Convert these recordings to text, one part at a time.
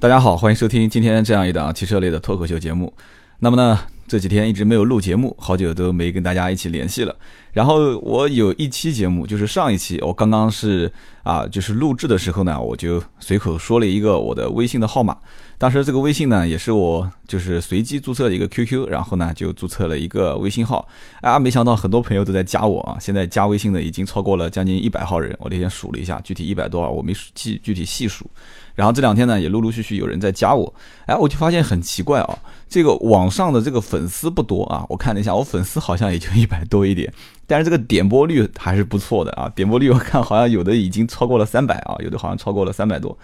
大家好，欢迎收听今天这样一档汽车类的脱口秀节目。那么呢，这几天一直没有录节目，好久都没跟大家一起联系了。然后我有一期节目，就是上一期我刚刚是啊，就是录制的时候呢，我就随口说了一个我的微信的号码。当时这个微信呢，也是我就是随机注册的一个 QQ，然后呢就注册了一个微信号。啊，没想到很多朋友都在加我啊，现在加微信的已经超过了将近一百号人。我那天数了一下，具体一百多号我没记具体细数。然后这两天呢，也陆陆续续有人在加我，哎，我就发现很奇怪啊，这个网上的这个粉丝不多啊，我看了一下，我粉丝好像也就一百多一点，但是这个点播率还是不错的啊，点播率我看好像有的已经超过了三百啊，有的好像超过了三百多。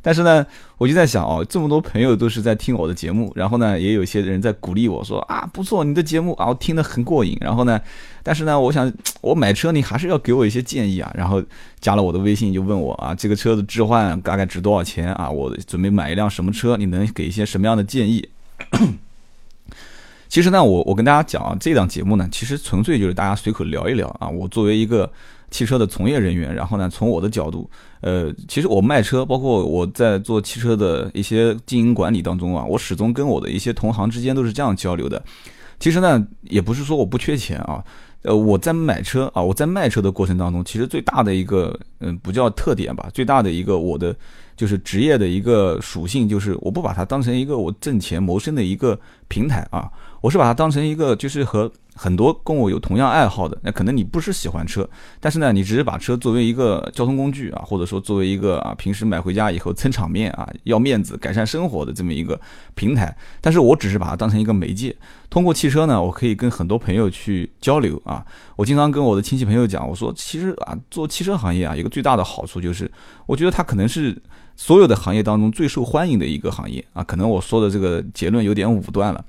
但是呢，我就在想哦，这么多朋友都是在听我的节目，然后呢，也有些人在鼓励我说啊，不错，你的节目啊，我听得很过瘾。然后呢，但是呢，我想我买车，你还是要给我一些建议啊。然后加了我的微信，就问我啊，这个车子置换大概值多少钱啊？我准备买一辆什么车？你能给一些什么样的建议？其实呢，我我跟大家讲啊，这档节目呢，其实纯粹就是大家随口聊一聊啊。我作为一个汽车的从业人员，然后呢，从我的角度，呃，其实我卖车，包括我在做汽车的一些经营管理当中啊，我始终跟我的一些同行之间都是这样交流的。其实呢，也不是说我不缺钱啊，呃，我在买车啊，我在卖车的过程当中，其实最大的一个，嗯，不叫特点吧，最大的一个我的就是职业的一个属性，就是我不把它当成一个我挣钱谋生的一个平台啊。我是把它当成一个，就是和很多跟我有同样爱好的，那可能你不是喜欢车，但是呢，你只是把车作为一个交通工具啊，或者说作为一个啊，平时买回家以后撑场面啊，要面子、改善生活的这么一个平台。但是我只是把它当成一个媒介，通过汽车呢，我可以跟很多朋友去交流啊。我经常跟我的亲戚朋友讲，我说其实啊，做汽车行业啊，一个最大的好处就是，我觉得它可能是所有的行业当中最受欢迎的一个行业啊。可能我说的这个结论有点武断了。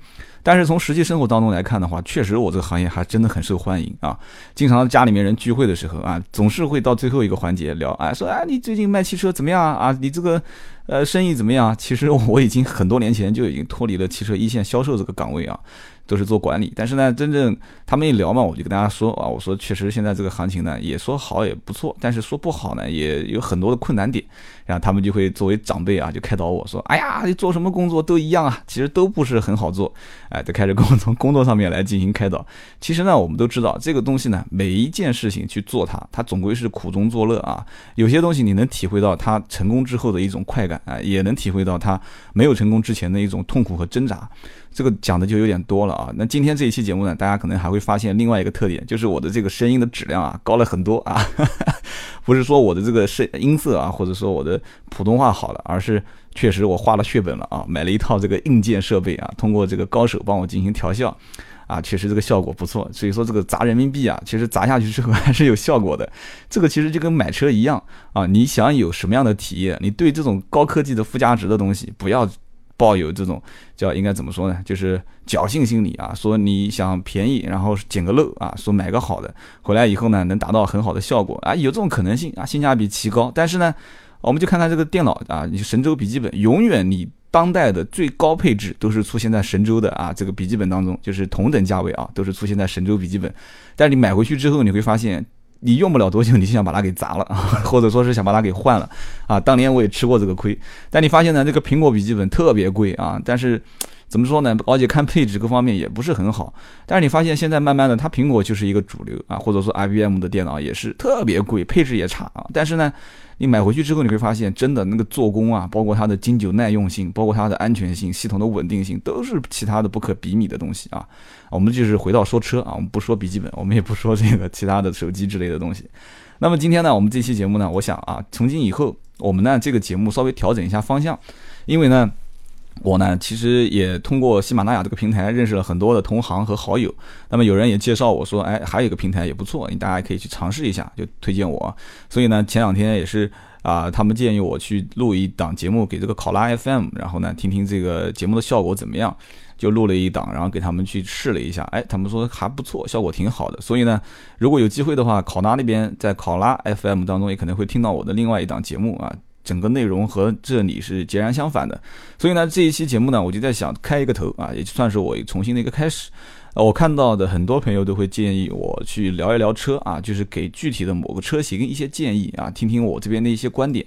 但是从实际生活当中来看的话，确实我这个行业还真的很受欢迎啊！经常家里面人聚会的时候啊，总是会到最后一个环节聊，哎，说哎你最近卖汽车怎么样啊？啊，你这个呃生意怎么样？其实我已经很多年前就已经脱离了汽车一线销售这个岗位啊。都是做管理，但是呢，真正他们一聊嘛，我就跟大家说啊，我说确实现在这个行情呢，也说好也不错，但是说不好呢，也有很多的困难点。然后他们就会作为长辈啊，就开导我说，哎呀，你做什么工作都一样啊，其实都不是很好做。哎，就开始跟我从工作上面来进行开导。其实呢，我们都知道这个东西呢，每一件事情去做它，它总归是苦中作乐啊。有些东西你能体会到它成功之后的一种快感啊，也能体会到他没有成功之前的一种痛苦和挣扎。这个讲的就有点多了啊。那今天这一期节目呢，大家可能还会发现另外一个特点，就是我的这个声音的质量啊高了很多啊。不是说我的这个声音色啊，或者说我的普通话好了，而是确实我花了血本了啊，买了一套这个硬件设备啊，通过这个高手帮我进行调校，啊，确实这个效果不错。所以说这个砸人民币啊，其实砸下去之后 还是有效果的。这个其实就跟买车一样啊，你想有什么样的体验，你对这种高科技的附加值的东西不要。抱有这种叫应该怎么说呢？就是侥幸心理啊，说你想便宜，然后捡个漏啊，说买个好的回来以后呢，能达到很好的效果啊，有这种可能性啊，性价比奇高。但是呢，我们就看看这个电脑啊，你神州笔记本，永远你当代的最高配置都是出现在神州的啊这个笔记本当中，就是同等价位啊，都是出现在神州笔记本。但是你买回去之后，你会发现。你用不了多久，你就想把它给砸了，或者说是想把它给换了啊！当年我也吃过这个亏，但你发现呢，这个苹果笔记本特别贵啊，但是。怎么说呢？而且看配置各方面也不是很好。但是你发现现在慢慢的，它苹果就是一个主流啊，或者说 IBM 的电脑也是特别贵，配置也差啊。但是呢，你买回去之后，你会发现真的那个做工啊，包括它的经久耐用性，包括它的安全性、系统的稳定性，都是其他的不可比拟的东西啊。我们就是回到说车啊，我们不说笔记本，我们也不说这个其他的手机之类的东西。那么今天呢，我们这期节目呢，我想啊，从今以后我们呢这个节目稍微调整一下方向，因为呢。我呢，其实也通过喜马拉雅这个平台认识了很多的同行和好友。那么有人也介绍我说，哎，还有一个平台也不错，你大家可以去尝试一下，就推荐我。所以呢，前两天也是啊，他们建议我去录一档节目给这个考拉 FM，然后呢，听听这个节目的效果怎么样，就录了一档，然后给他们去试了一下，哎，他们说还不错，效果挺好的。所以呢，如果有机会的话，考拉那边在考拉 FM 当中也可能会听到我的另外一档节目啊。整个内容和这里是截然相反的，所以呢，这一期节目呢，我就在想开一个头啊，也算是我重新的一个开始。我看到的很多朋友都会建议我去聊一聊车啊，就是给具体的某个车型一些建议啊，听听我这边的一些观点。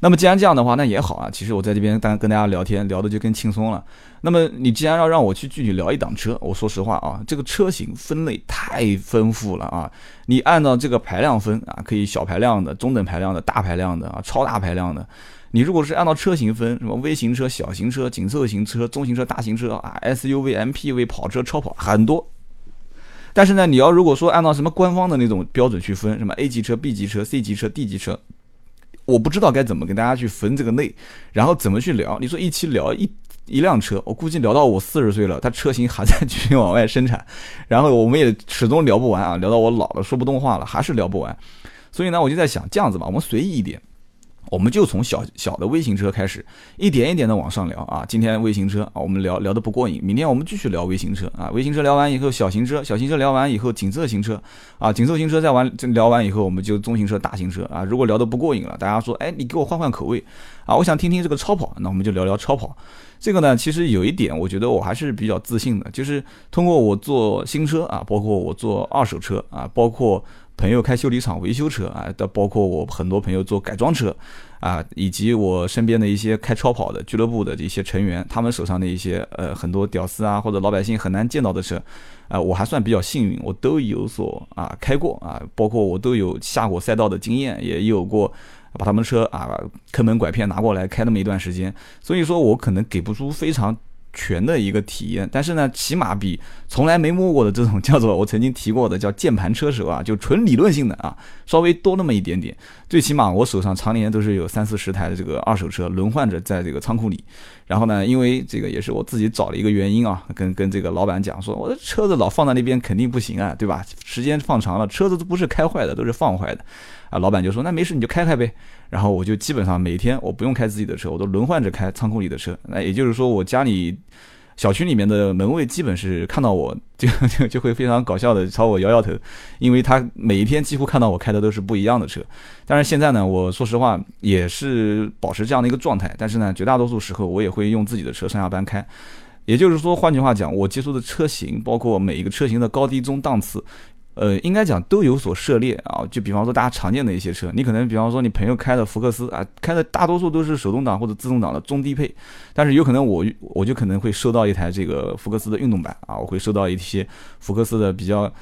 那么既然这样的话，那也好啊。其实我在这边单跟大家聊天，聊的就更轻松了。那么你既然要让我去具体聊一档车，我说实话啊，这个车型分类太丰富了啊。你按照这个排量分啊，可以小排量的、中等排量的、大排量的啊、超大排量的。你如果是按照车型分，什么微型车、小型车、紧凑型车、中型车、大型车啊，SUV、MPV、跑车、超跑很多。但是呢，你要如果说按照什么官方的那种标准去分，什么 A 级车、B 级车、C 级车、D 级车。我不知道该怎么跟大家去分这个类，然后怎么去聊。你说一期聊一一辆车，我估计聊到我四十岁了，它车型还在继续往外生产，然后我们也始终聊不完啊，聊到我老了说不动话了，还是聊不完。所以呢，我就在想这样子吧，我们随意一点。我们就从小小的微型车开始，一点一点的往上聊啊。今天微型车啊，我们聊聊的不过瘾，明天我们继续聊微型车啊。微型车聊完以后，小型车，小型车聊完以后，紧凑型车啊，紧凑型车再完聊完以后，我们就中型车、大型车啊。如果聊得不过瘾了，大家说，哎，你给我换换口味啊，我想听听这个超跑，那我们就聊聊超跑。这个呢，其实有一点，我觉得我还是比较自信的，就是通过我做新车啊，包括我做二手车啊，包括。朋友开修理厂维修车啊，的包括我很多朋友做改装车，啊，以及我身边的一些开超跑的俱乐部的这些成员，他们手上的一些呃很多屌丝啊或者老百姓很难见到的车，啊，我还算比较幸运，我都有所啊开过啊，包括我都有下过赛道的经验，也有过把他们车啊坑蒙拐骗拿过来开那么一段时间，所以说我可能给不出非常。全的一个体验，但是呢，起码比从来没摸过的这种叫做我曾经提过的叫键盘车手啊，就纯理论性的啊，稍微多那么一点点。最起码我手上常年都是有三四十台的这个二手车轮换着在这个仓库里。然后呢，因为这个也是我自己找了一个原因啊，跟跟这个老板讲说，我的车子老放在那边肯定不行啊，对吧？时间放长了，车子都不是开坏的，都是放坏的。啊，老板就说那没事，你就开开呗。然后我就基本上每天我不用开自己的车，我都轮换着开仓库里的车。那也就是说，我家里小区里面的门卫基本是看到我就就就会非常搞笑的朝我摇摇头，因为他每一天几乎看到我开的都是不一样的车。但是现在呢，我说实话也是保持这样的一个状态。但是呢，绝大多数时候我也会用自己的车上下班开。也就是说，换句话讲，我接触的车型，包括每一个车型的高低中档次。呃，应该讲都有所涉猎啊。就比方说大家常见的一些车，你可能比方说你朋友开的福克斯啊，开的大多数都是手动挡或者自动挡的中低配，但是有可能我我就可能会收到一台这个福克斯的运动版啊，我会收到一些福克斯的比较。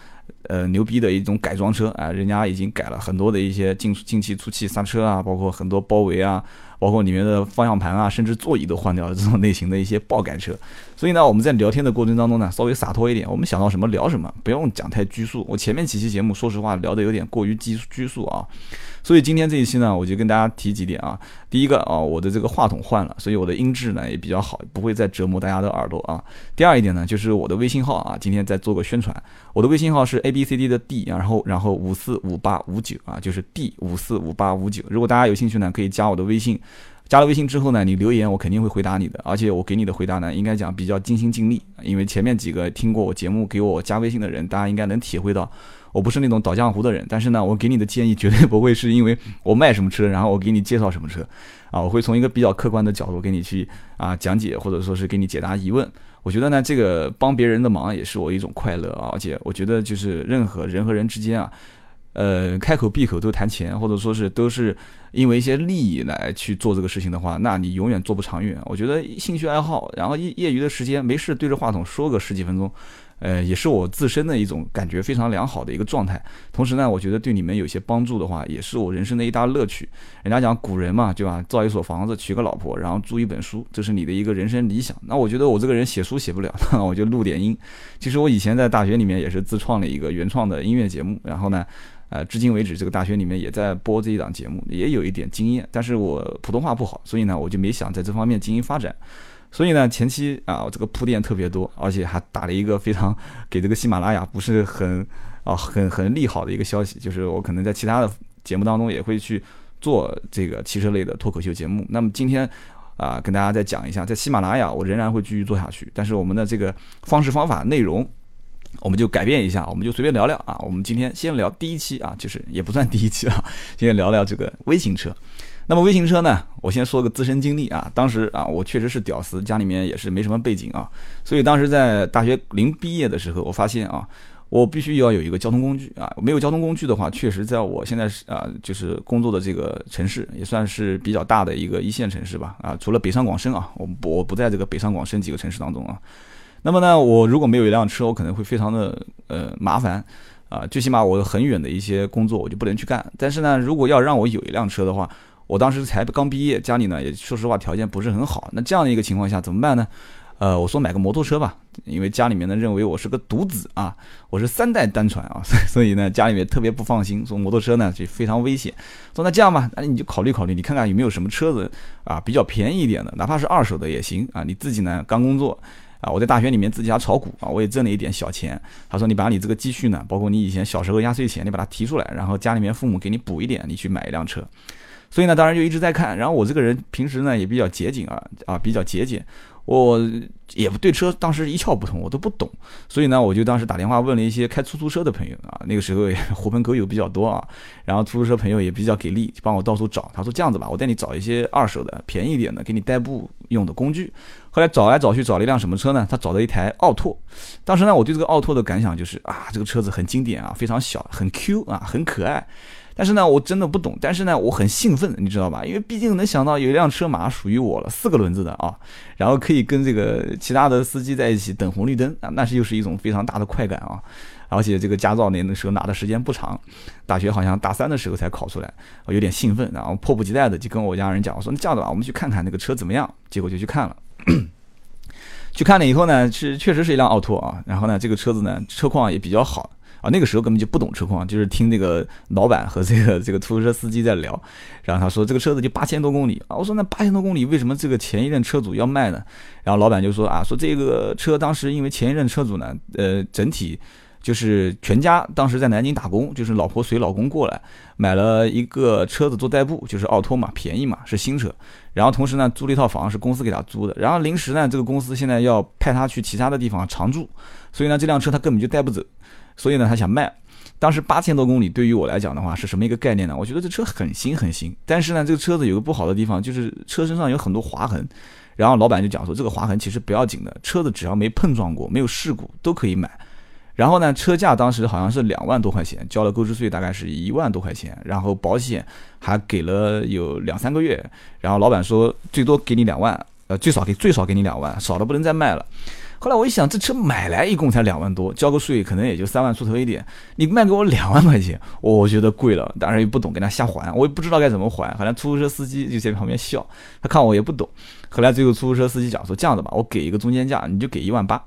呃，牛逼的一种改装车啊，人家已经改了很多的一些进进气、出气、刹车啊，包括很多包围啊，包括里面的方向盘啊，甚至座椅都换掉了这种类型的一些爆改车。所以呢，我们在聊天的过程当中呢，稍微洒脱一点，我们想到什么聊什么，不用讲太拘束。我前面几期节目，说实话聊的有点过于拘拘束啊。所以今天这一期呢，我就跟大家提几点啊。第一个啊，我的这个话筒换了，所以我的音质呢也比较好，不会再折磨大家的耳朵啊。第二一点呢，就是我的微信号啊，今天在做个宣传。我的微信号是 A B C D 的 D，然后然后五四五八五九啊，就是 D 五四五八五九。如果大家有兴趣呢，可以加我的微信。加了微信之后呢，你留言我肯定会回答你的，而且我给你的回答呢，应该讲比较尽心尽力，因为前面几个听过我节目给我加微信的人，大家应该能体会到。我不是那种倒浆糊的人，但是呢，我给你的建议绝对不会是因为我卖什么车，然后我给你介绍什么车，啊，我会从一个比较客观的角度给你去啊讲解，或者说是给你解答疑问。我觉得呢，这个帮别人的忙也是我一种快乐啊，而且我觉得就是任何人和人之间啊，呃，开口闭口都谈钱，或者说是都是因为一些利益来去做这个事情的话，那你永远做不长远。我觉得兴趣爱好，然后业业余的时间没事对着话筒说个十几分钟。呃，也是我自身的一种感觉非常良好的一个状态。同时呢，我觉得对你们有些帮助的话，也是我人生的一大乐趣。人家讲古人嘛，对吧？造一所房子，娶个老婆，然后租一本书，这是你的一个人生理想。那我觉得我这个人写书写不了，那我就录点音。其实我以前在大学里面也是自创了一个原创的音乐节目，然后呢，呃，至今为止这个大学里面也在播这一档节目，也有一点经验。但是我普通话不好，所以呢，我就没想在这方面进行发展。所以呢，前期啊，这个铺垫特别多，而且还打了一个非常给这个喜马拉雅不是很啊很很利好的一个消息，就是我可能在其他的节目当中也会去做这个汽车类的脱口秀节目。那么今天啊，跟大家再讲一下，在喜马拉雅我仍然会继续做下去，但是我们的这个方式方法内容我们就改变一下，我们就随便聊聊啊。我们今天先聊第一期啊，就是也不算第一期啊，今天聊聊这个微型车。那么微型车呢？我先说个自身经历啊，当时啊，我确实是屌丝，家里面也是没什么背景啊，所以当时在大学临毕业的时候，我发现啊，我必须要有一个交通工具啊，没有交通工具的话，确实在我现在是啊，就是工作的这个城市也算是比较大的一个一线城市吧啊，除了北上广深啊，我不我不在这个北上广深几个城市当中啊。那么呢，我如果没有一辆车，我可能会非常的呃麻烦啊，最起码我很远的一些工作我就不能去干。但是呢，如果要让我有一辆车的话，我当时才刚毕业，家里呢也说实话条件不是很好，那这样的一个情况下怎么办呢？呃，我说买个摩托车吧，因为家里面呢认为我是个独子啊，我是三代单传啊，所以呢家里面特别不放心，说摩托车呢就非常危险。说那这样吧，那你就考虑考虑，你看看有没有什么车子啊比较便宜一点的，哪怕是二手的也行啊。你自己呢刚工作啊，我在大学里面自己还炒股啊，我也挣了一点小钱。他说你把你这个积蓄呢，包括你以前小时候压岁钱，你把它提出来，然后家里面父母给你补一点，你去买一辆车。所以呢，当然就一直在看。然后我这个人平时呢也比较节俭啊啊，比较节俭。我也不对车当时一窍不通，我都不懂，所以呢，我就当时打电话问了一些开出租车的朋友啊，那个时候 狐朋狗友比较多啊，然后出租车朋友也比较给力，帮我到处找。他说这样子吧，我带你找一些二手的、便宜一点的，给你代步用的工具。后来找来找去找了一辆什么车呢？他找到一台奥拓。当时呢，我对这个奥拓的感想就是啊，这个车子很经典啊，非常小，很 Q 啊，很可爱。但是呢，我真的不懂。但是呢，我很兴奋，你知道吧？因为毕竟能想到有一辆车马上属于我了，四个轮子的啊，然后可以跟这个其他的司机在一起等红绿灯啊，那是又是一种非常大的快感啊！而且这个驾照那那时候拿的时间不长，大学好像大三的时候才考出来，我有点兴奋，然后迫不及待的就跟我家人讲，我说那这样子吧，我们去看看那个车怎么样？结果就去看了，去看了以后呢，是确实是一辆奥拓啊，然后呢，这个车子呢车况也比较好。啊，那个时候根本就不懂车况，就是听这个老板和这个这个出租车司机在聊，然后他说这个车子就八千多公里啊，我说那八千多公里为什么这个前一任车主要卖呢？然后老板就说啊，说这个车当时因为前一任车主呢，呃，整体就是全家当时在南京打工，就是老婆随老公过来买了一个车子做代步，就是奥拓嘛，便宜嘛，是新车，然后同时呢租了一套房是公司给他租的，然后临时呢这个公司现在要派他去其他的地方常住，所以呢这辆车他根本就带不走。所以呢，他想卖。当时八千多公里对于我来讲的话，是什么一个概念呢？我觉得这车很新很新，但是呢，这个车子有个不好的地方，就是车身上有很多划痕。然后老板就讲说，这个划痕其实不要紧的，车子只要没碰撞过、没有事故都可以买。然后呢，车价当时好像是两万多块钱，交了购置税大概是一万多块钱，然后保险还给了有两三个月。然后老板说，最多给你两万，呃，最少给最少给你两万，少的不能再卖了。后来我一想，这车买来一共才两万多，交个税可能也就三万出头一点，你卖给我两万块钱，我觉得贵了。当然也不懂，跟他瞎还，我也不知道该怎么还。好像出租车司机就在旁边笑，他看我也不懂。后来最后出租车司机讲说，这样子吧，我给一个中间价，你就给一万八。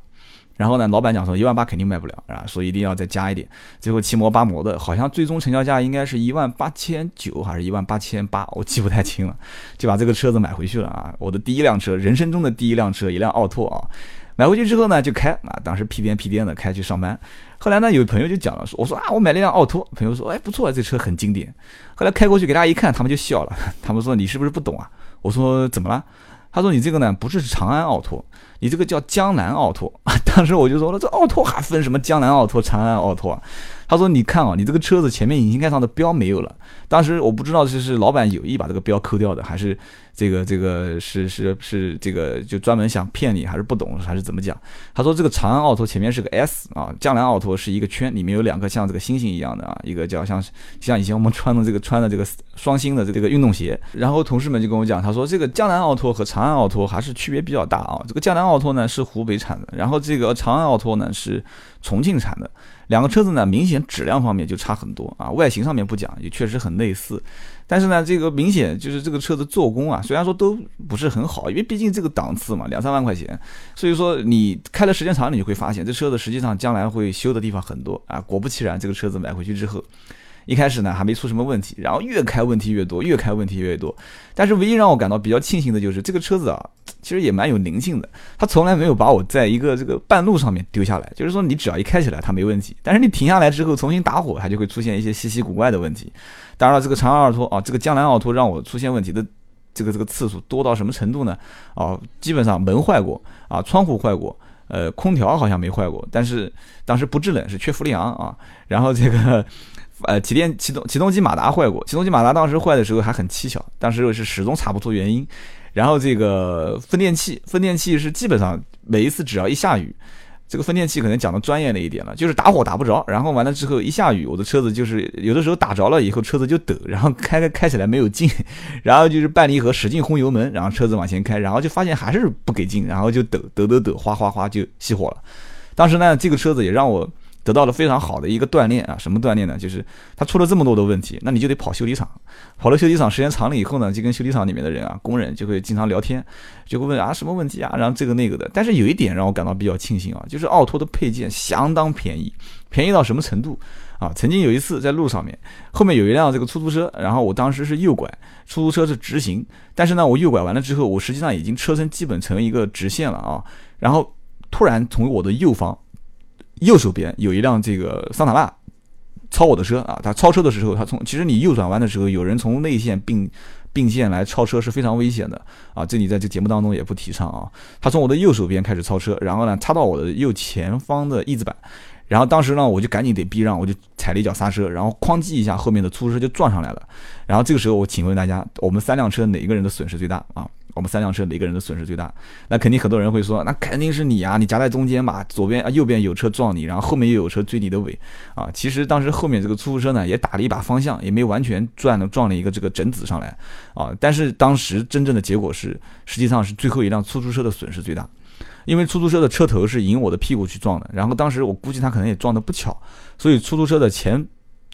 然后呢，老板讲说一万八肯定卖不了啊，说一定要再加一点。最后七摩八摩的，好像最终成交价应该是一万八千九还是一万八千八，我记不太清了，就把这个车子买回去了啊。我的第一辆车，人生中的第一辆车，一辆奥拓啊。买回去之后呢，就开啊，当时屁颠屁颠的开去上班。后来呢，有朋友就讲了，说我说啊，我买了辆奥拓。朋友说，哎，不错，这车很经典。后来开过去给大家一看，他们就笑了，他们说你是不是不懂啊？我说怎么了？他说你这个呢不是长安奥拓，你这个叫江南奥拓。当时我就说了，这奥拓还分什么江南奥拓、长安奥拓？他说你看啊，你这个车子前面引擎盖上的标没有了。当时我不知道这是老板有意把这个标抠掉的，还是。这个这个是是是这个就专门想骗你，还是不懂，还是怎么讲？他说这个长安奥拓前面是个 S 啊，江南奥拓是一个圈，里面有两个像这个星星一样的啊，一个叫像像以前我们穿的这个穿的这个双星的这个运动鞋。然后同事们就跟我讲，他说这个江南奥拓和长安奥拓还是区别比较大啊。这个江南奥拓呢是湖北产的，然后这个长安奥拓呢是重庆产的。两个车子呢明显质量方面就差很多啊，外形上面不讲，也确实很类似。但是呢，这个明显就是这个车子做工啊，虽然说都不是很好，因为毕竟这个档次嘛，两三万块钱，所以说你开的时间长，你就会发现这车子实际上将来会修的地方很多啊。果不其然，这个车子买回去之后。一开始呢还没出什么问题，然后越开问题越多，越开问题越多。但是唯一让我感到比较庆幸的就是这个车子啊，其实也蛮有灵性的，它从来没有把我在一个这个半路上面丢下来。就是说你只要一开起来它没问题，但是你停下来之后重新打火，它就会出现一些稀奇古怪的问题。当然了，这个长安奥拓啊，这个江南奥拓让我出现问题的这个这个次数多到什么程度呢？啊，基本上门坏过啊，窗户坏过，呃，空调好像没坏过，但是当时不制冷是缺氟利昂啊，然后这个。呃，起电启动启动机马达坏过，启动机马达当时坏的时候还很蹊跷，当时是始终查不出原因。然后这个分电器，分电器是基本上每一次只要一下雨，这个分电器可能讲的专业了一点了，就是打火打不着，然后完了之后一下雨，我的车子就是有的时候打着了以后车子就抖，然后开开开起来没有劲，然后就是半离合使劲轰油门，然后车子往前开，然后就发现还是不给劲，然后就抖抖抖抖，哗哗哗就熄火了。当时呢，这个车子也让我。得到了非常好的一个锻炼啊，什么锻炼呢？就是它出了这么多的问题，那你就得跑修理厂。跑了修理厂时间长了以后呢，就跟修理厂里面的人啊，工人就会经常聊天，就会问啊什么问题啊，然后这个那个的。但是有一点让我感到比较庆幸啊，就是奥拓的配件相当便宜，便宜到什么程度啊？曾经有一次在路上面，后面有一辆这个出租车，然后我当时是右拐，出租车是直行，但是呢，我右拐完了之后，我实际上已经车身基本成为一个直线了啊，然后突然从我的右方。右手边有一辆这个桑塔纳超我的车啊，他超车的时候，他从其实你右转弯的时候，有人从内线并并线来超车是非常危险的啊，这里在这节目当中也不提倡啊。他从我的右手边开始超车，然后呢插到我的右前方的翼子板，然后当时呢我就赶紧得避让，我就踩了一脚刹车，然后哐叽一下，后面的出租车就撞上来了。然后这个时候我请问大家，我们三辆车哪一个人的损失最大啊？我们三辆车哪个人的损失最大？那肯定很多人会说，那肯定是你啊，你夹在中间嘛，左边啊右边有车撞你，然后后面又有车追你的尾啊。其实当时后面这个出租车呢也打了一把方向，也没完全转了撞了一个这个整子上来啊。但是当时真正的结果是，实际上是最后一辆出租车的损失最大，因为出租车的车头是迎我的屁股去撞的，然后当时我估计他可能也撞得不巧，所以出租车的前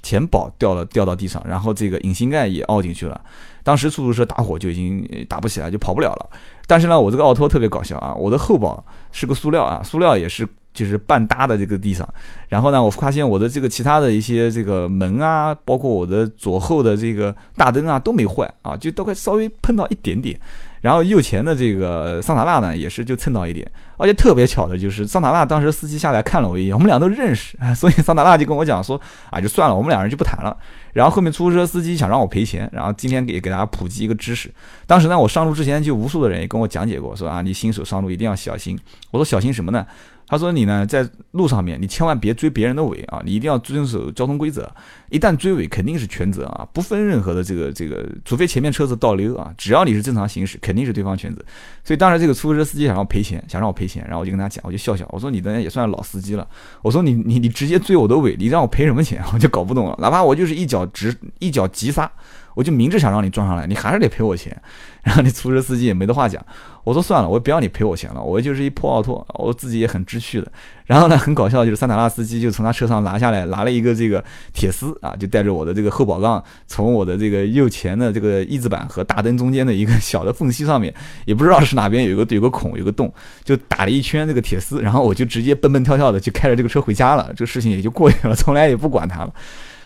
前保掉了掉到地上，然后这个引擎盖也凹进去了。当时出租车打火就已经打不起来，就跑不了了。但是呢，我这个奥拓特别搞笑啊，我的后保是个塑料啊，塑料也是就是半搭的这个地上。然后呢，我发现我的这个其他的一些这个门啊，包括我的左后的这个大灯啊都没坏啊，就都快稍微碰到一点点。然后右前的这个桑塔纳呢，也是就蹭到一点。而且特别巧的就是桑塔纳当时司机下来看了我一眼，我们俩都认识，所以桑塔纳就跟我讲说啊，就算了，我们两人就不谈了。然后后面出租车司机想让我赔钱，然后今天给给大家普及一个知识。当时呢，我上路之前就无数的人也跟我讲解过，说啊，你新手上路一定要小心。我说小心什么呢？他说你呢在路上面，你千万别追别人的尾啊，你一定要遵守交通规则。一旦追尾，肯定是全责啊，不分任何的这个这个，除非前面车子倒溜啊，只要你是正常行驶，肯定是对方全责。所以当时这个出租车司机想让我赔钱，想让我赔钱，然后我就跟他讲，我就笑笑，我说你的也算老司机了，我说你你你直接追我的尾，你让我赔什么钱？我就搞不懂了，哪怕我就是一脚直一脚急刹。我就明着想让你撞上来，你还是得赔我钱。然后那出租车司机也没得话讲，我说算了，我不要你赔我钱了，我就是一破奥拓，我自己也很知趣的。然后呢，很搞笑，就是桑塔纳司机就从他车上拿下来，拿了一个这个铁丝啊，就带着我的这个后保杠，从我的这个右前的这个翼子板和大灯中间的一个 小的缝隙上面，也不知道是哪边有个有个孔有个洞，就打了一圈这个铁丝，然后我就直接蹦蹦跳跳的就开着这个车回家了，这个事情也就过去了，从来也不管他了。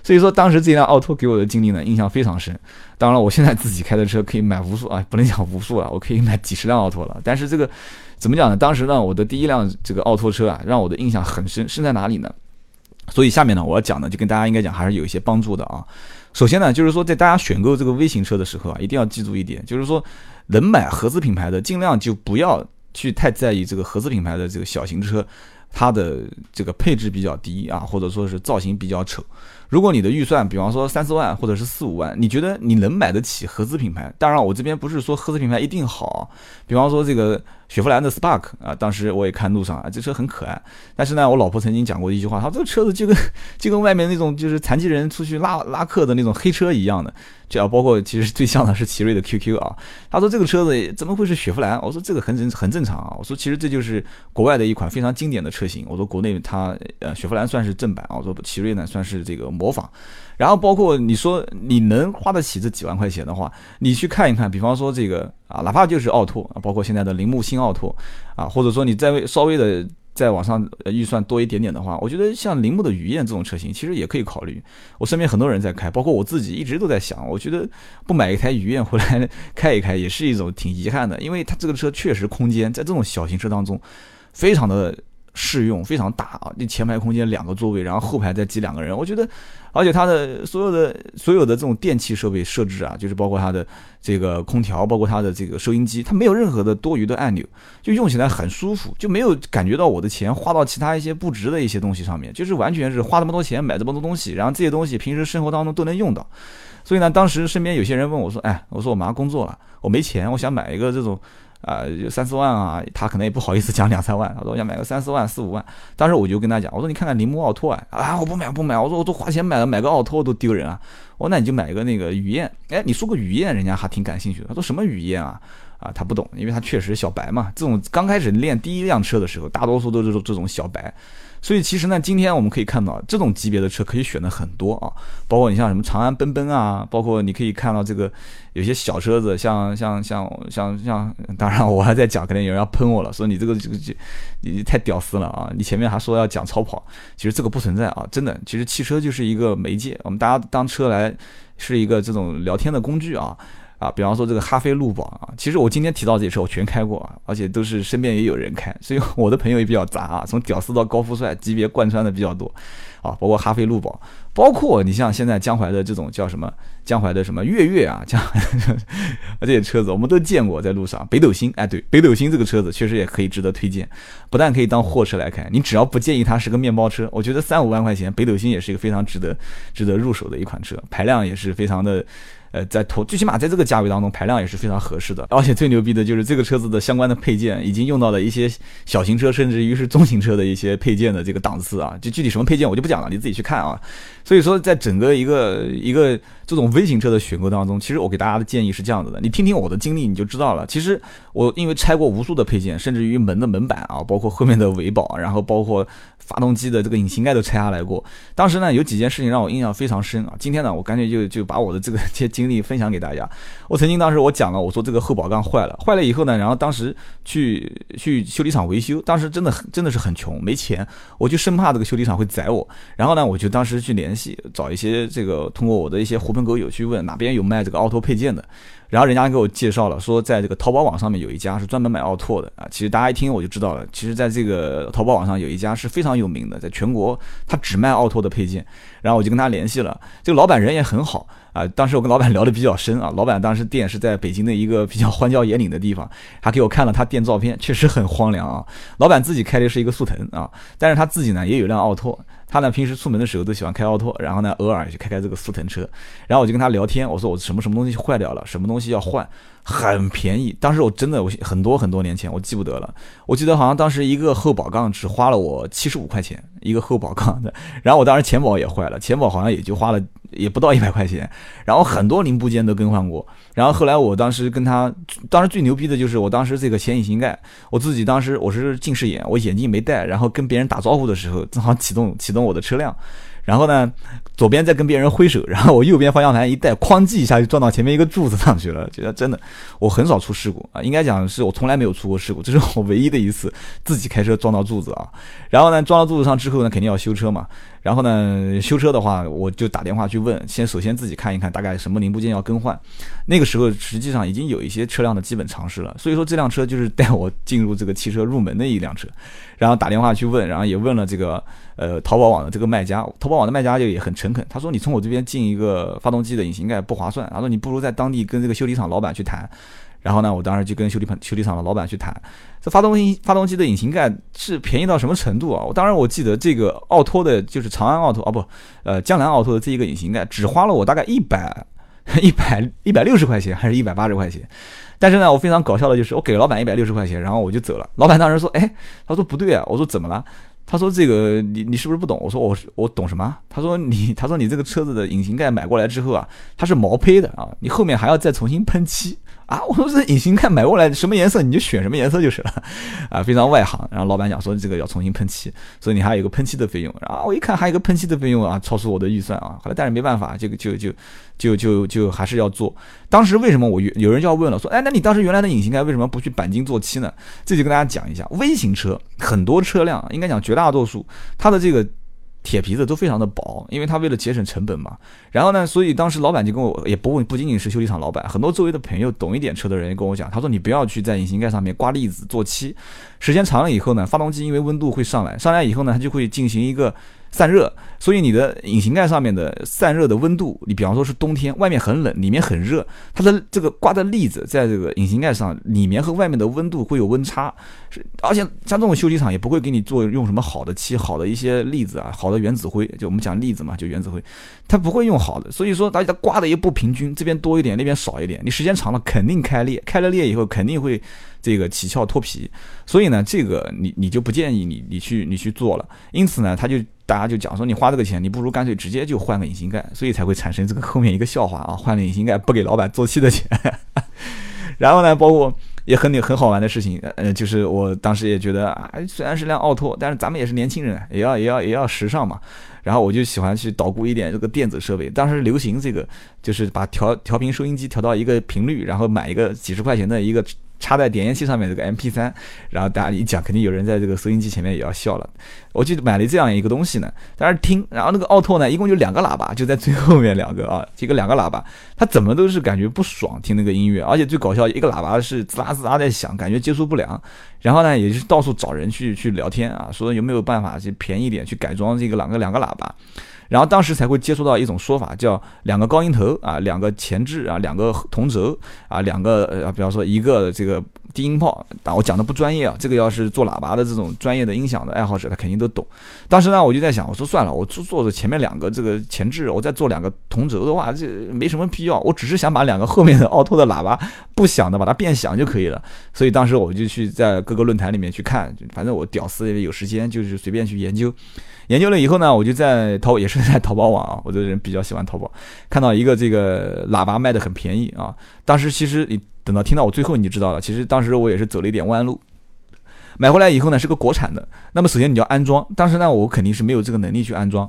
所以说，当时这辆奥拓给我的经历呢，印象非常深。当然，我现在自己开的车可以买无数啊，不能讲无数了，我可以买几十辆奥拓了。但是这个怎么讲呢？当时呢，我的第一辆这个奥拓车啊，让我的印象很深，深在哪里呢？所以下面呢，我要讲的就跟大家应该讲还是有一些帮助的啊。首先呢，就是说在大家选购这个微型车的时候啊，一定要记住一点，就是说能买合资品牌的，尽量就不要去太在意这个合资品牌的这个小型车，它的这个配置比较低啊，或者说是造型比较丑。如果你的预算，比方说三四万或者是四五万，你觉得你能买得起合资品牌？当然，我这边不是说合资品牌一定好，比方说这个。雪佛兰的 Spark 啊，当时我也看路上啊，这车很可爱。但是呢，我老婆曾经讲过一句话，她说这个车子就跟 就跟外面那种就是残疾人出去拉拉客的那种黑车一样的。这要包括其实 最像的是奇瑞的 QQ 啊。她说这个车子怎么会是雪佛兰？我说这个很正很正常啊。我说其实这就是国外的一款非常经典的车型。我说国内它呃雪佛兰算是正版啊。我说奇瑞呢算是这个模仿。然后包括你说你能花得起这几万块钱的话，你去看一看，比方说这个啊，哪怕就是奥拓啊，包括现在的铃木新奥拓啊，或者说你再稍微的再往上预算多一点点的话，我觉得像铃木的雨燕这种车型其实也可以考虑。我身边很多人在开，包括我自己一直都在想，我觉得不买一台雨燕回来开一开也是一种挺遗憾的，因为它这个车确实空间在这种小型车当中非常的。适用非常大啊！那前排空间两个座位，然后后排再挤两个人，我觉得，而且它的所有的所有的这种电器设备设置啊，就是包括它的这个空调，包括它的这个收音机，它没有任何的多余的按钮，就用起来很舒服，就没有感觉到我的钱花到其他一些不值的一些东西上面，就是完全是花这么多钱买这么多东西，然后这些东西平时生活当中都能用到。所以呢，当时身边有些人问我说：“哎，我说我马上工作了，我没钱，我想买一个这种。”啊，就三四万啊，他可能也不好意思讲两三万，他说我想买个三四万、四五万。当时我就跟他讲，我说你看看铃木奥拓啊，啊，我不买不买，我说我都花钱买了，买个奥拓都丢人啊。我说那你就买一个那个雨燕，哎，你说个雨燕，人家还挺感兴趣的。他说什么雨燕啊？啊，他不懂，因为他确实小白嘛。这种刚开始练第一辆车的时候，大多数都是这种小白。所以其实呢，今天我们可以看到这种级别的车可以选的很多啊，包括你像什么长安奔奔啊，包括你可以看到这个有些小车子，像像像像像，当然我还在讲，可能有人要喷我了，说你这个这个这你太屌丝了啊！你前面还说要讲超跑，其实这个不存在啊，真的，其实汽车就是一个媒介，我们大家当车来是一个这种聊天的工具啊。啊，比方说这个哈飞路宝啊，其实我今天提到这些车我全开过，而且都是身边也有人开，所以我的朋友也比较杂啊，从屌丝到高富帅级别贯穿的比较多，啊，包括哈飞路宝，包括你像现在江淮的这种叫什么江淮的什么悦悦啊，江淮这些车子我们都见过在路上，北斗星，哎，对，北斗星这个车子确实也可以值得推荐，不但可以当货车来开，你只要不介意它是个面包车，我觉得三五万块钱北斗星也是一个非常值得值得入手的一款车，排量也是非常的。呃，在头最起码在这个价位当中，排量也是非常合适的。而且最牛逼的就是这个车子的相关的配件，已经用到了一些小型车，甚至于是中型车的一些配件的这个档次啊。就具体什么配件我就不讲了，你自己去看啊。所以说，在整个一个一个这种微型车的选购当中，其实我给大家的建议是这样子的，你听听我的经历，你就知道了。其实我因为拆过无数的配件，甚至于门的门板啊，包括后面的尾保，然后包括发动机的这个引擎盖都拆下来过。当时呢，有几件事情让我印象非常深啊。今天呢，我干脆就就把我的这个些经历分享给大家。我曾经当时我讲了，我说这个后保杠坏了，坏了以后呢，然后当时去去修理厂维修，当时真的很真的是很穷，没钱，我就生怕这个修理厂会宰我。然后呢，我就当时去联系找一些这个通过我的一些狐朋狗友去问哪边有卖这个奥拓配件的。然后人家给我介绍了，说在这个淘宝网上面有一家是专门买奥拓的啊。其实大家一听我就知道了，其实在这个淘宝网上有一家是非常有名的，在全国他只卖奥拓的配件。然后我就跟他联系了，这个老板人也很好啊。当时我跟老板聊得比较深啊，老板当时店是在北京的一个比较荒郊野岭的地方，还给我看了他店照片，确实很荒凉啊。老板自己开的是一个速腾啊，但是他自己呢也有辆奥拓。他呢，平时出门的时候都喜欢开奥拓，然后呢，偶尔也去开开这个速腾车。然后我就跟他聊天，我说我什么什么东西坏掉了，什么东西要换，很便宜。当时我真的，我很多很多年前，我记不得了。我记得好像当时一个后保杠只花了我七十五块钱一个后保杠的。然后我当时前保也坏了，前保好像也就花了也不到一百块钱。然后很多零部件都更换过。然后后来我当时跟他，当时最牛逼的就是我当时这个前引擎盖，我自己当时我是近视眼，我眼镜没戴，然后跟别人打招呼的时候正好启动启动。我的车辆，然后呢，左边在跟别人挥手，然后我右边方向盘一带，哐叽一下就撞到前面一个柱子上去了。觉得真的，我很少出事故啊，应该讲是我从来没有出过事故，这是我唯一的一次自己开车撞到柱子啊。然后呢，撞到柱子上之后呢，肯定要修车嘛。然后呢，修车的话，我就打电话去问，先首先自己看一看大概什么零部件要更换。那个时候实际上已经有一些车辆的基本常识了，所以说这辆车就是带我进入这个汽车入门的一辆车。然后打电话去问，然后也问了这个呃淘宝网的这个卖家，淘宝网的卖家就也很诚恳，他说你从我这边进一个发动机的引擎盖不划算，他说你不如在当地跟这个修理厂老板去谈。然后呢，我当时就跟修理厂修理厂的老板去谈，这发动机发动机的引擎盖是便宜到什么程度啊？我当然我记得这个奥拓的，就是长安奥拓啊不，呃江南奥拓的这一个引擎盖只花了我大概一百 一百一百六十块钱，还是一百八十块钱。但是呢，我非常搞笑的就是我给老板一百六十块钱，然后我就走了。老板当时说，哎，他说不对啊，我说怎么了？他说这个你你是不是不懂？我说我我懂什么？他说你他说你这个车子的引擎盖买过来之后啊，它是毛坯的啊，你后面还要再重新喷漆。啊，我说这隐形盖买过来什么颜色你就选什么颜色就是了，啊，非常外行。然后老板讲说这个要重新喷漆，所以你还有一个喷漆的费用。然后我一看还有一个喷漆的费用啊，超出我的预算啊。后来但是没办法，这个就就就就就还是要做。当时为什么我有人就要问了，说哎，那你当时原来的隐形盖为什么不去钣金做漆呢？这就跟大家讲一下，微型车很多车辆应该讲绝大多数它的这个。铁皮子都非常的薄，因为他为了节省成本嘛。然后呢，所以当时老板就跟我也不问，不仅仅是修理厂老板，很多周围的朋友懂一点车的人也跟我讲，他说你不要去在引擎盖上面刮腻子做漆，时间长了以后呢，发动机因为温度会上来，上来以后呢，它就会进行一个。散热，所以你的引擎盖上面的散热的温度，你比方说是冬天，外面很冷，里面很热，它的这个刮的粒子在这个引擎盖上，里面和外面的温度会有温差，是而且像这种修理厂也不会给你做用什么好的漆，好的一些粒子啊，好的原子灰，就我们讲粒子嘛，就原子灰，它不会用好的，所以说大家刮的也不平均，这边多一点，那边少一点，你时间长了肯定开裂，开了裂以后肯定会。这个起翘脱皮，所以呢，这个你你就不建议你你去你去做了。因此呢，他就大家就讲说，你花这个钱，你不如干脆直接就换个引擎盖，所以才会产生这个后面一个笑话啊，换了引擎盖不给老板做漆的钱。然后呢，包括也很很好玩的事情，呃，就是我当时也觉得啊，虽然是辆奥拓，但是咱们也是年轻人，也要也要也要时尚嘛。然后我就喜欢去捣鼓一点这个电子设备，当时流行这个，就是把调调频收音机调到一个频率，然后买一个几十块钱的一个。插在点烟器上面这个 M P 三，然后大家一讲，肯定有人在这个收音机前面也要笑了。我就买了这样一个东西呢，在那听，然后那个奥拓呢，一共就两个喇叭，就在最后面两个啊，这个两个喇叭，它怎么都是感觉不爽，听那个音乐，而且最搞笑，一个喇叭是滋啦滋啦在响，感觉接触不良。然后呢，也就是到处找人去去聊天啊，说有没有办法去便宜点去改装这个两个两个喇叭。然后当时才会接触到一种说法，叫两个高音头啊，两个前置啊，两个同轴啊，两个呃，比方说一个这个低音炮。但我讲的不专业啊，这个要是做喇叭的这种专业的音响的爱好者，他肯定都懂。当时呢，我就在想，我说算了，我做做着前面两个这个前置，我再做两个同轴的话，这没什么必要。我只是想把两个后面的奥拓的喇叭不响的把它变响就可以了。所以当时我就去在各个论坛里面去看，反正我屌丝有时间就是随便去研究。研究了以后呢，我就在淘也是在淘宝网啊，我这人比较喜欢淘宝，看到一个这个喇叭卖的很便宜啊。当时其实你等到听到我最后你就知道了，其实当时我也是走了一点弯路。买回来以后呢是个国产的，那么首先你要安装，当时呢我肯定是没有这个能力去安装。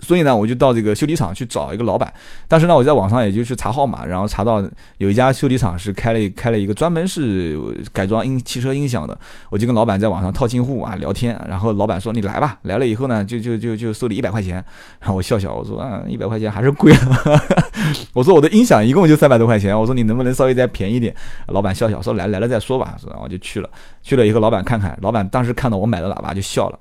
所以呢，我就到这个修理厂去找一个老板。当时呢，我在网上也就是查号码，然后查到有一家修理厂是开了开了一个专门是改装音汽车音响的。我就跟老板在网上套近乎啊聊天，然后老板说你来吧，来了以后呢，就就就就收你一百块钱。然后我笑笑，我说啊，一百块钱还是贵了。我说我的音响一共就三百多块钱，我说你能不能稍微再便宜点？老板笑笑说来来了再说吧。然后我就去了，去了以后老板看看，老板当时看到我买的喇叭就笑了。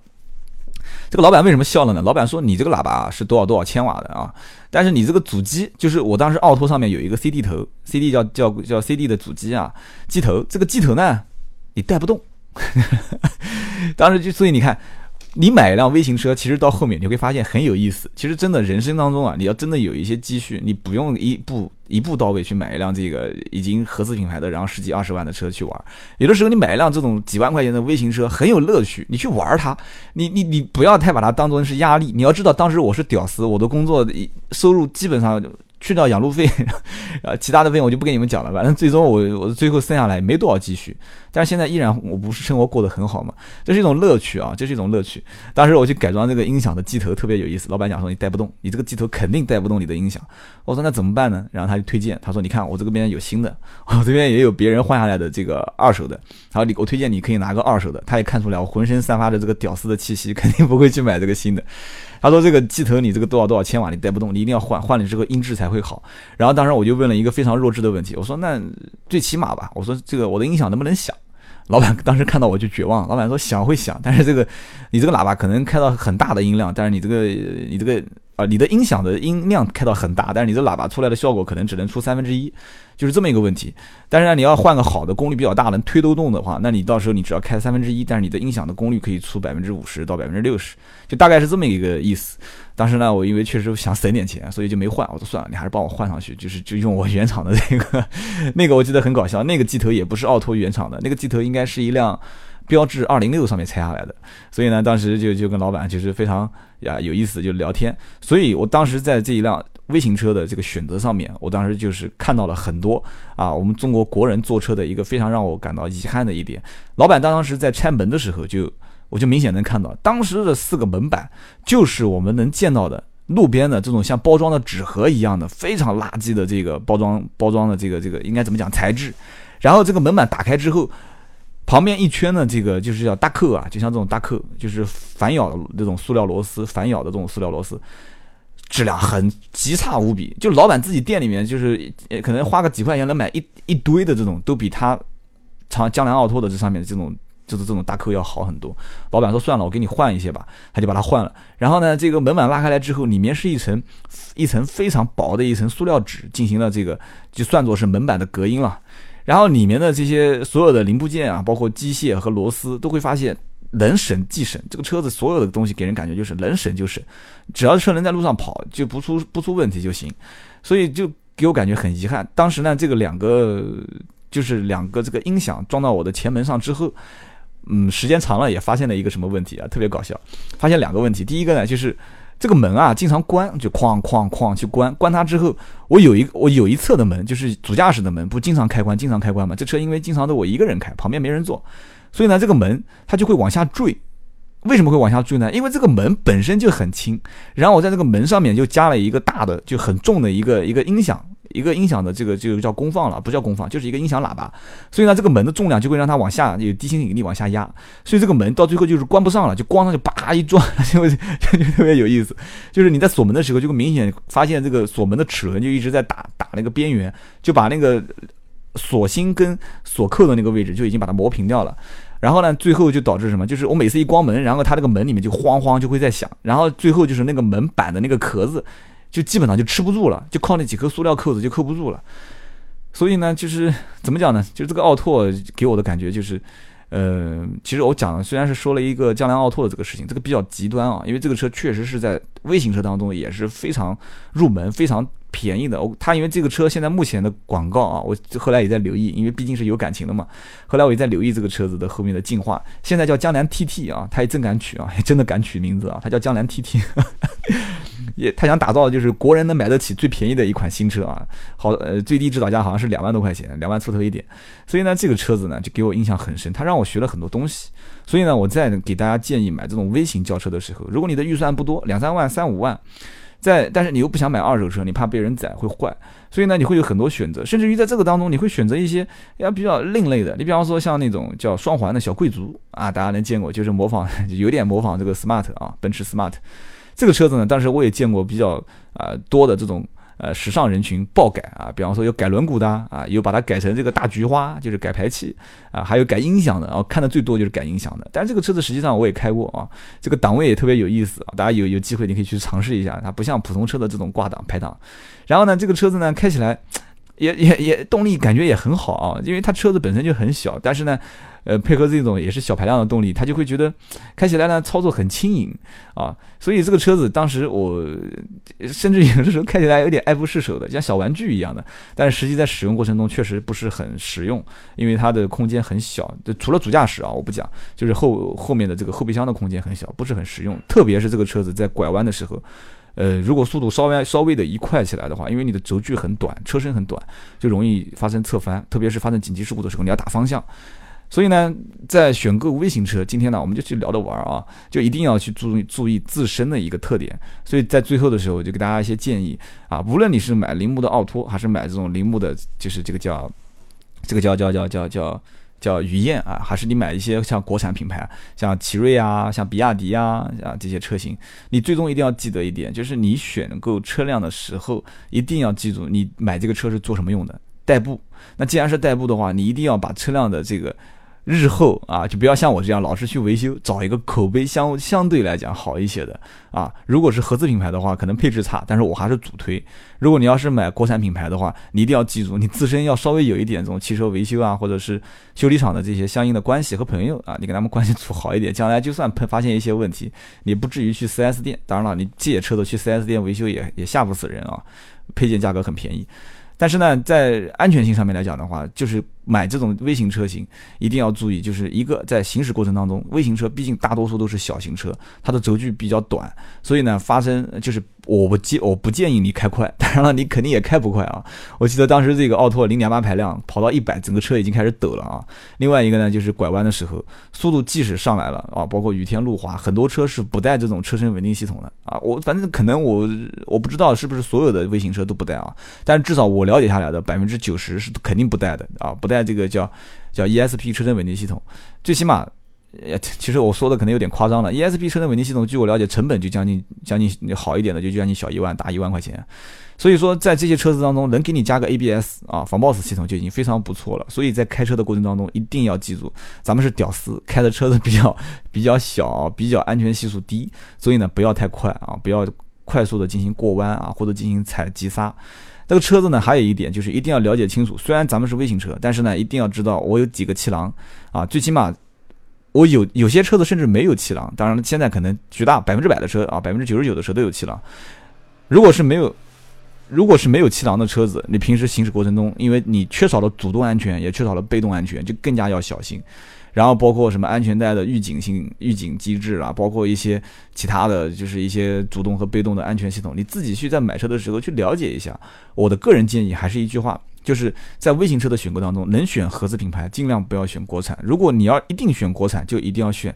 这个老板为什么笑了呢？老板说：“你这个喇叭是多少多少千瓦的啊？但是你这个主机，就是我当时奥拓上面有一个 CD 头，CD 叫叫叫 CD 的主机啊，机头。这个机头呢，你带不动。当时就所以你看。”你买一辆微型车，其实到后面你会发现很有意思。其实真的人生当中啊，你要真的有一些积蓄，你不用一步一步到位去买一辆这个已经合资品牌的，然后十几二十万的车去玩。有的时候你买一辆这种几万块钱的微型车很有乐趣，你去玩它，你你你不要太把它当做是压力。你要知道，当时我是屌丝，我的工作收入基本上。去掉养路费，啊，其他的费用我就不跟你们讲了。反正最终我我最后剩下来没多少积蓄，但是现在依然我不是生活过得很好嘛，这是一种乐趣啊，这是一种乐趣。当时我去改装这个音响的机头特别有意思，老板讲说你带不动，你这个机头肯定带不动你的音响。我说那怎么办呢？然后他就推荐，他说你看我这个边有新的，我这边也有别人换下来的这个二手的，然后你我推荐你可以拿个二手的。他也看出来我浑身散发着这个屌丝的气息，肯定不会去买这个新的。他说：“这个机头你这个多少多少千瓦你带不动，你一定要换，换了之后音质才会好。”然后当时我就问了一个非常弱智的问题，我说：“那最起码吧，我说这个我的音响能不能响？”老板当时看到我就绝望，老板说：“响会响，但是这个你这个喇叭可能开到很大的音量，但是你这个你这个。”啊，你的音响的音量开到很大，但是你的喇叭出来的效果可能只能出三分之一，就是这么一个问题。但是呢，你要换个好的功率比较大能推都动的话，那你到时候你只要开三分之一，但是你的音响的功率可以出百分之五十到百分之六十，就大概是这么一个意思。当时呢，我因为确实想省点钱，所以就没换。我说算了，你还是帮我换上去，就是就用我原厂的那个，那个我记得很搞笑，那个机头也不是奥拓原厂的，那个机头应该是一辆。标致二零六上面拆下来的，所以呢，当时就就跟老板就是非常呀有意思，就聊天。所以我当时在这一辆微型车的这个选择上面，我当时就是看到了很多啊，我们中国国人坐车的一个非常让我感到遗憾的一点。老板当时在拆门的时候，就我就明显能看到，当时的四个门板就是我们能见到的路边的这种像包装的纸盒一样的非常垃圾的这个包装包装的这个这个应该怎么讲材质，然后这个门板打开之后。旁边一圈呢，这个就是叫大扣啊，就像这种大扣，就是反咬的这种塑料螺丝，反咬的这种塑料螺丝，质量很极差无比。就老板自己店里面，就是可能花个几块钱能买一一堆的这种，都比他长江南奥拓的这上面这种就是这种大扣要好很多。老板说算了，我给你换一些吧，他就把它换了。然后呢，这个门板拉开来之后，里面是一层一层非常薄的一层塑料纸，进行了这个就算作是门板的隔音了。然后里面的这些所有的零部件啊，包括机械和螺丝，都会发现能省即省。这个车子所有的东西给人感觉就是能省就省，只要车能在路上跑，就不出不出问题就行。所以就给我感觉很遗憾。当时呢，这个两个就是两个这个音响装到我的前门上之后，嗯，时间长了也发现了一个什么问题啊？特别搞笑，发现两个问题。第一个呢，就是这个门啊，经常关，就哐哐哐去关。关它之后，我有一我有一侧的门，就是主驾驶的门，不经常开关，经常开关嘛。这车因为经常都我一个人开，旁边没人坐，所以呢，这个门它就会往下坠。为什么会往下坠呢？因为这个门本身就很轻，然后我在这个门上面就加了一个大的、就很重的一个一个音响。一个音响的这个就叫功放了，不叫功放，就是一个音响喇叭。所以呢，这个门的重量就会让它往下有地心引力往下压，所以这个门到最后就是关不上了，就咣上就叭一撞，就就特别有意思。就是你在锁门的时候，就会明显发现这个锁门的齿轮就一直在打打那个边缘，就把那个锁芯跟锁扣的那个位置就已经把它磨平掉了。然后呢，最后就导致什么？就是我每次一关门，然后它这个门里面就慌慌就会在响，然后最后就是那个门板的那个壳子。就基本上就吃不住了，就靠那几颗塑料扣子就扣不住了。所以呢，就是怎么讲呢？就是这个奥拓给我的感觉就是，呃，其实我讲的虽然是说了一个江铃奥拓的这个事情，这个比较极端啊，因为这个车确实是在微型车当中也是非常入门、非常便宜的。我它因为这个车现在目前的广告啊，我后来也在留意，因为毕竟是有感情的嘛。后来我也在留意这个车子的后面的进化，现在叫江南 TT 啊，它也真敢取啊，真的敢取名字啊，它叫江南 TT。也他想打造的就是国人能买得起最便宜的一款新车啊，好呃最低指导价好像是两万多块钱，两万出头一点，所以呢这个车子呢就给我印象很深，它让我学了很多东西，所以呢我再给大家建议买这种微型轿车的时候，如果你的预算不多，两三万三五万，在但是你又不想买二手车，你怕被人宰会坏，所以呢你会有很多选择，甚至于在这个当中你会选择一些要比较另类的，你比方说像那种叫双环的小贵族啊，大家能见过，就是模仿 有点模仿这个 smart 啊，奔驰 smart。这个车子呢，当时我也见过比较啊多的这种呃时尚人群爆改啊，比方说有改轮毂的啊，有把它改成这个大菊花，就是改排气啊，还有改音响的，然后看的最多就是改音响的。但是这个车子实际上我也开过啊，这个档位也特别有意思啊，大家有有机会你可以去尝试一下，它不像普通车的这种挂档排档。然后呢，这个车子呢开起来也也也动力感觉也很好啊，因为它车子本身就很小，但是呢。呃，配合这种也是小排量的动力，他就会觉得开起来呢操作很轻盈啊，所以这个车子当时我甚至有的时候开起来有点爱不释手的，像小玩具一样的。但是实际在使用过程中确实不是很实用，因为它的空间很小，就除了主驾驶啊我不讲，就是后后面的这个后备箱的空间很小，不是很实用。特别是这个车子在拐弯的时候，呃，如果速度稍微稍微的一快起来的话，因为你的轴距很短，车身很短，就容易发生侧翻，特别是发生紧急事故的时候，你要打方向。所以呢，在选购微型车，今天呢，我们就去聊着玩儿啊，就一定要去注意注意自身的一个特点。所以在最后的时候，我就给大家一些建议啊，无论你是买铃木的奥拓，还是买这种铃木的，就是这个叫这个叫叫叫叫叫叫雨燕啊，还是你买一些像国产品牌，像奇瑞啊，像比亚迪啊啊这些车型，你最终一定要记得一点，就是你选购车辆的时候，一定要记住你买这个车是做什么用的，代步。那既然是代步的话，你一定要把车辆的这个。日后啊，就不要像我这样老是去维修，找一个口碑相相对来讲好一些的啊。如果是合资品牌的话，可能配置差，但是我还是主推。如果你要是买国产品牌的话，你一定要记住，你自身要稍微有一点这种汽车维修啊，或者是修理厂的这些相应的关系和朋友啊，你跟他们关系处好一点，将来就算发现一些问题，你不至于去 4S 店。当然了，你借车的去 4S 店维修也也吓不死人啊，配件价格很便宜。但是呢，在安全性上面来讲的话，就是买这种微型车型一定要注意，就是一个在行驶过程当中，微型车毕竟大多数都是小型车，它的轴距比较短，所以呢，发生就是。我不建我不建议你开快，当然了，你肯定也开不快啊。我记得当时这个奥拓零点八排量跑到一百，整个车已经开始抖了啊。另外一个呢，就是拐弯的时候，速度即使上来了啊，包括雨天路滑，很多车是不带这种车身稳定系统的啊。我反正可能我我不知道是不是所有的微型车都不带啊，但至少我了解下来的百分之九十是肯定不带的啊，不带在这个叫叫 ESP 车身稳定系统，最起码。呃其实我说的可能有点夸张了，ESP 车身稳定系统，据我了解，成本就将近将近好一点的，就将近小一万，大一万块钱。所以说，在这些车子当中，能给你加个 ABS 啊，防抱死系统就已经非常不错了。所以在开车的过程当中，一定要记住，咱们是屌丝，开的车子比较比较小，比较安全系数低，所以呢，不要太快啊，不要快速的进行过弯啊，或者进行踩急刹。这个车子呢，还有一点就是一定要了解清楚，虽然咱们是微型车，但是呢，一定要知道我有几个气囊啊，最起码。我有有些车子甚至没有气囊，当然现在可能绝大百分之百的车啊，百分之九十九的车都有气囊。如果是没有，如果是没有气囊的车子，你平时行驶过程中，因为你缺少了主动安全，也缺少了被动安全，就更加要小心。然后包括什么安全带的预警性、预警机制啦，包括一些其他的就是一些主动和被动的安全系统，你自己去在买车的时候去了解一下。我的个人建议还是一句话，就是在微型车的选购当中，能选合资品牌，尽量不要选国产。如果你要一定选国产，就一定要选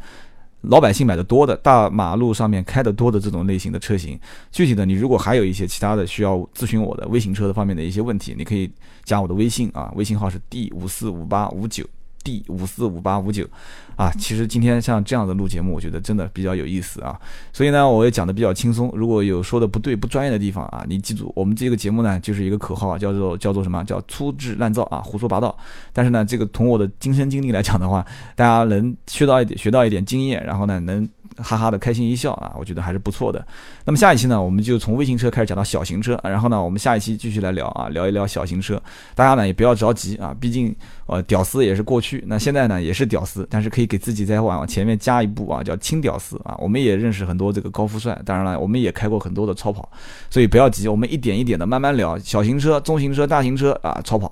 老百姓买的多的、大马路上面开的多的这种类型的车型。具体的，你如果还有一些其他的需要咨询我的微型车的方面的一些问题，你可以加我的微信啊，微信号是 D 五四五八五九。D 五四五八五九，啊，其实今天像这样的录节目，我觉得真的比较有意思啊。所以呢，我也讲的比较轻松。如果有说的不对、不专业的地方啊，你记住，我们这个节目呢，就是一个口号，叫做叫做什么叫粗制滥造啊，胡说八道。但是呢，这个从我的亲身经历来讲的话，大家能学到一点，学到一点经验，然后呢，能。哈哈的开心一笑啊，我觉得还是不错的。那么下一期呢，我们就从微型车开始讲到小型车，然后呢，我们下一期继续来聊啊，聊一聊小型车。大家呢也不要着急啊，毕竟呃屌丝也是过去，那现在呢也是屌丝，但是可以给自己再往前面加一步啊，叫轻屌丝啊。我们也认识很多这个高富帅，当然了，我们也开过很多的超跑，所以不要急，我们一点一点的慢慢聊小型车、中型车、大型车啊，超跑。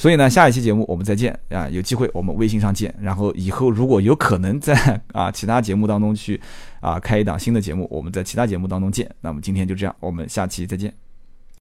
所以呢，下一期节目我们再见啊！有机会我们微信上见。然后以后如果有可能在 啊其他节目当中去啊开一档新的节目，我们在其他节目当中见。那么今天就这样，我们下期再见。